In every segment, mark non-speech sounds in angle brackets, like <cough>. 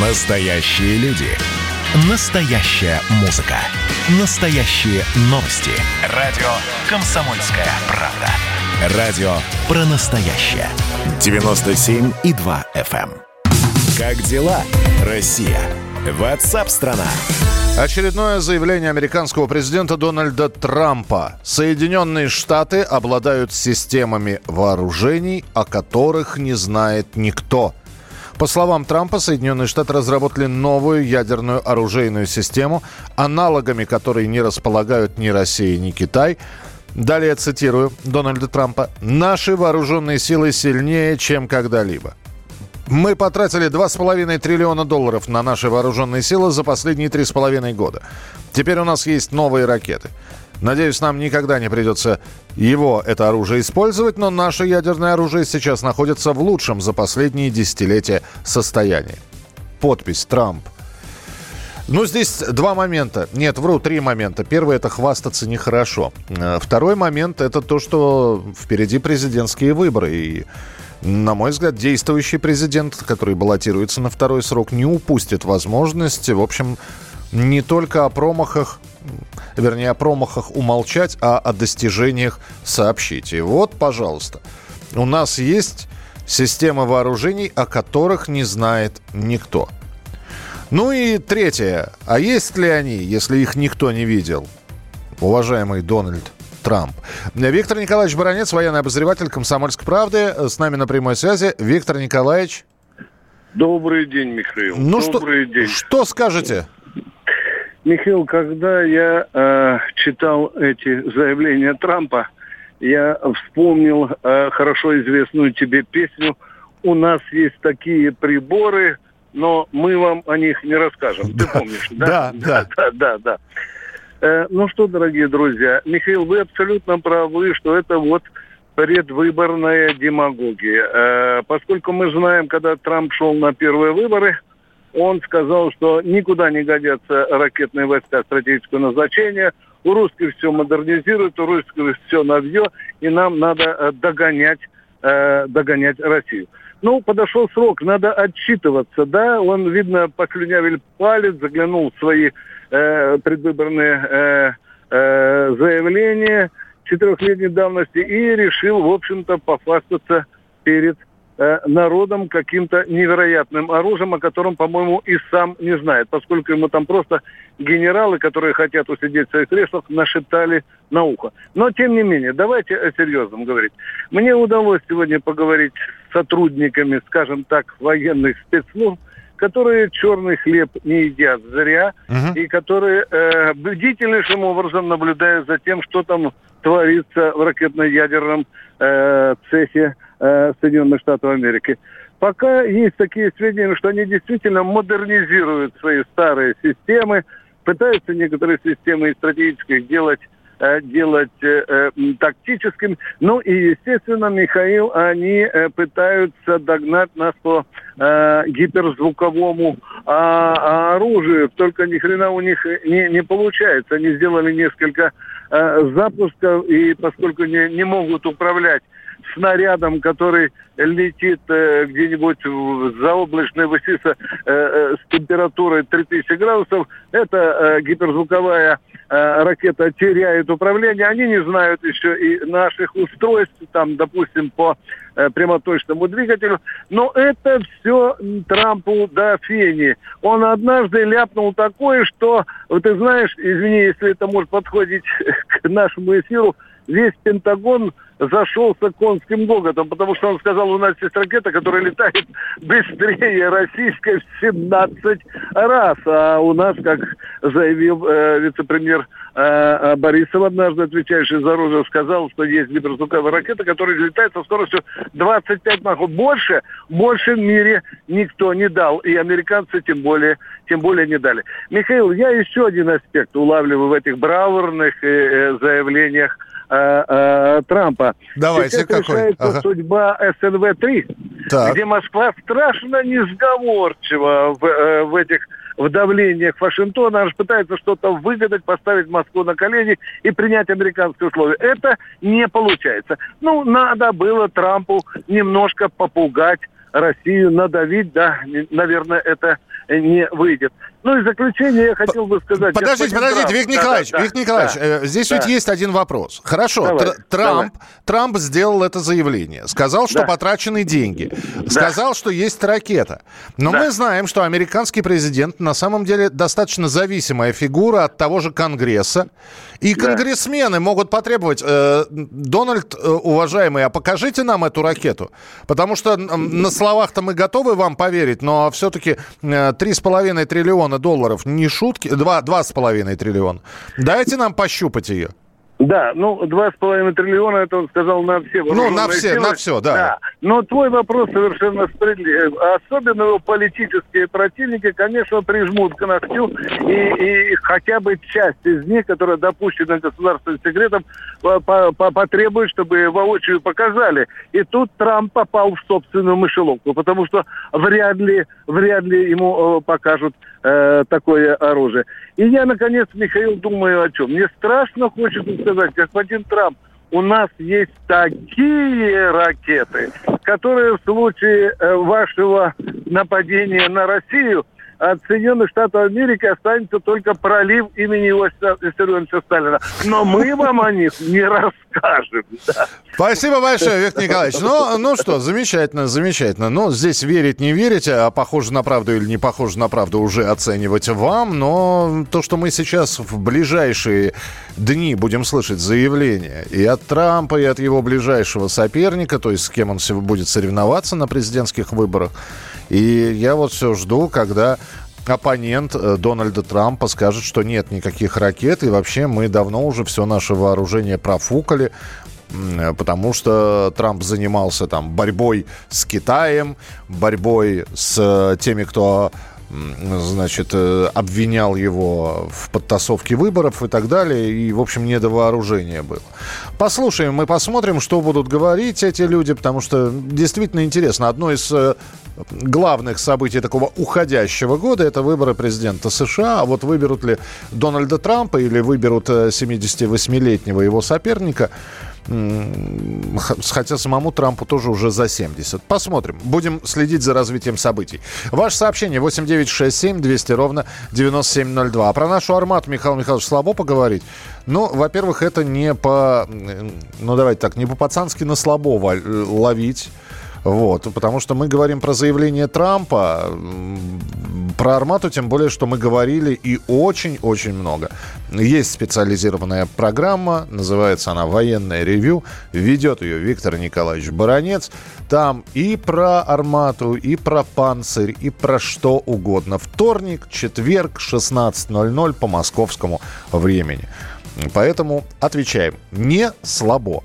Настоящие люди. Настоящая музыка. Настоящие новости. Радио «Комсомольская правда». Радио про настоящее. 97,2 FM. эм. Как дела, Россия? Ватсап-страна! Очередное заявление американского президента Дональда Трампа. Соединенные Штаты обладают системами вооружений, о которых не знает никто. По словам Трампа, Соединенные Штаты разработали новую ядерную оружейную систему, аналогами которой не располагают ни Россия, ни Китай. Далее цитирую Дональда Трампа. «Наши вооруженные силы сильнее, чем когда-либо. Мы потратили 2,5 триллиона долларов на наши вооруженные силы за последние 3,5 года. Теперь у нас есть новые ракеты. Надеюсь, нам никогда не придется его, это оружие, использовать, но наше ядерное оружие сейчас находится в лучшем за последние десятилетия состоянии. Подпись Трамп. Ну, здесь два момента. Нет, вру, три момента. Первый – это хвастаться нехорошо. Э, Второй момент – это то, что впереди президентские выборы. И на мой взгляд, действующий президент, который баллотируется на второй срок, не упустит возможности, в общем, не только о промахах, вернее, о промахах умолчать, а о достижениях сообщить. И вот, пожалуйста, у нас есть система вооружений, о которых не знает никто. Ну и третье. А есть ли они, если их никто не видел? Уважаемый Дональд Трамп. Виктор Николаевич Баранец, военный обозреватель «Комсомольской правды». С нами на прямой связи. Виктор Николаевич. Добрый день, Михаил. Ну Добрый что, день. что скажете? Михаил, когда я э, читал эти заявления Трампа, я вспомнил э, хорошо известную тебе песню «У нас есть такие приборы, но мы вам о них не расскажем». Ты помнишь, да, <laughs> да, да, да. да. Э, ну что, дорогие друзья, Михаил, вы абсолютно правы, что это вот предвыборная демагогия. Э, поскольку мы знаем, когда Трамп шел на первые выборы, он сказал, что никуда не годятся ракетные войска стратегического назначения, у русских все модернизируют, у русских все навье, и нам надо э, догонять, э, догонять Россию. Ну, подошел срок, надо отчитываться, да, он, видно, поклюнявил палец, заглянул в свои э, предвыборные э, э, заявления четырехлетней давности и решил, в общем-то, пофастаться перед народом каким-то невероятным оружием, о котором, по-моему, и сам не знает, поскольку ему там просто генералы, которые хотят усидеть в своих креслах, нашептали на ухо. Но, тем не менее, давайте о серьезном говорить. Мне удалось сегодня поговорить с сотрудниками, скажем так, военных спецслужб, которые черный хлеб не едят зря, Мгм. и которые э, бдительнейшим образом наблюдают за тем, что там творится в ракетно-ядерном э, цехе э, Соединенных Штатов Америки. Пока есть такие сведения, что они действительно модернизируют свои старые системы, пытаются некоторые системы из стратегических делать делать э, э, м, тактическими. Ну и, естественно, Михаил, они э, пытаются догнать нас по э, гиперзвуковому а, оружию. Только ни хрена у них не, не получается. Они сделали несколько э, запусков, и поскольку не, не могут управлять снарядом, который летит э, где-нибудь в заоблачной высоте э, э, с температурой 3000 градусов, эта э, гиперзвуковая э, ракета теряет управление. Они не знают еще и наших устройств, там, допустим, по э, прямоточному двигателю. Но это все Трампу до фени. Он однажды ляпнул такое, что, вот ты знаешь, извини, если это может подходить <laughs> к нашему эфиру, весь Пентагон зашелся конским гоготом, потому что он сказал, у нас есть ракета, которая летает быстрее российской в 17 раз. А у нас, как заявил э, вице-премьер э, э, Борисов однажды, отвечающий за оружие, сказал, что есть гиперзвуковая ракета, которая летает со скоростью 25 махов. Больше, больше в мире никто не дал. И американцы тем более, тем более не дали. Михаил, я еще один аспект улавливаю в этих браворных э, э, заявлениях э, Трампа. Давайте, Сейчас какой? решается Ага. судьба СНВ-3, Так. где Москва страшно несговорчива в, в этих в давлениях Вашингтона, она же пытается что-то выгадать, поставить Москву на колени и принять американские условия. Это не получается. Ну, надо было Трампу немножко попугать Россию, надавить, да, наверное, это не выйдет. Ну и в заключение я хотел бы сказать... Подождите, подождите, Трамп, Виктор Николаевич, да, Виктор Николаевич, да, э, здесь да. ведь есть один вопрос. Хорошо, давай, Тр- Трамп, давай. Трамп сделал это заявление, сказал, что да. потрачены деньги, да. сказал, что есть ракета. Но да. мы знаем, что американский президент на самом деле достаточно зависимая фигура от того же Конгресса. И конгрессмены да. могут потребовать, э, Дональд, э, уважаемый, а покажите нам эту ракету. Потому что на словах-то мы готовы вам поверить, но все-таки э, 3,5 триллиона долларов не шутки, 2,5 триллиона. Дайте нам пощупать ее. Да, ну, два с половиной триллиона, это он сказал на все Ну, на все, силы. на все, да. да. Но твой вопрос совершенно справедлив. Особенно его политические противники, конечно, прижмут к ногтю, и, и хотя бы часть из них, которая допущена государственным секретом, по -по потребует, чтобы воочию показали. И тут Трамп попал в собственную мышеловку, потому что вряд ли, вряд ли ему э, покажут э, такое оружие. И я, наконец, Михаил, думаю о чем. Мне страшно хочется сказать, господин Трамп, у нас есть такие ракеты, которые в случае э, вашего нападения на Россию – от Соединенных Штатов Америки останется только пролив имени Иосифа Сталина. Но мы вам о них не расскажем. Да. Спасибо большое, Виктор Николаевич. Ну, ну что, замечательно, замечательно. Ну, здесь верить, не верить, а похоже на правду или не похоже на правду уже оценивать вам. Но то, что мы сейчас в ближайшие дни будем слышать заявления и от Трампа, и от его ближайшего соперника, то есть с кем он будет соревноваться на президентских выборах, и я вот все жду, когда оппонент э, Дональда Трампа скажет, что нет никаких ракет, и вообще мы давно уже все наше вооружение профукали, потому что Трамп занимался там борьбой с Китаем, борьбой с э, теми, кто значит, э, обвинял его в подтасовке выборов и так далее, и, в общем, не до вооружения было. Послушаем, мы посмотрим, что будут говорить эти люди, потому что действительно интересно. Одно из э, главных событий такого уходящего года – это выборы президента США. А вот выберут ли Дональда Трампа или выберут 78-летнего э, его соперника – хотя самому Трампу тоже уже за 70. Посмотрим. Будем следить за развитием событий. Ваше сообщение 8967 200 ровно 9702. А про нашу армату, Михаил Михайлович, слабо поговорить? Ну, во-первых, это не по... Ну, давайте так, не по-пацански на слабо ловить вот, потому что мы говорим про заявление Трампа, про Армату, тем более, что мы говорили и очень-очень много. Есть специализированная программа, называется она «Военное ревю», ведет ее Виктор Николаевич Баранец. Там и про Армату, и про Панцирь, и про что угодно. Вторник, четверг, 16.00 по московскому времени. Поэтому отвечаем, не слабо.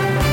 thank you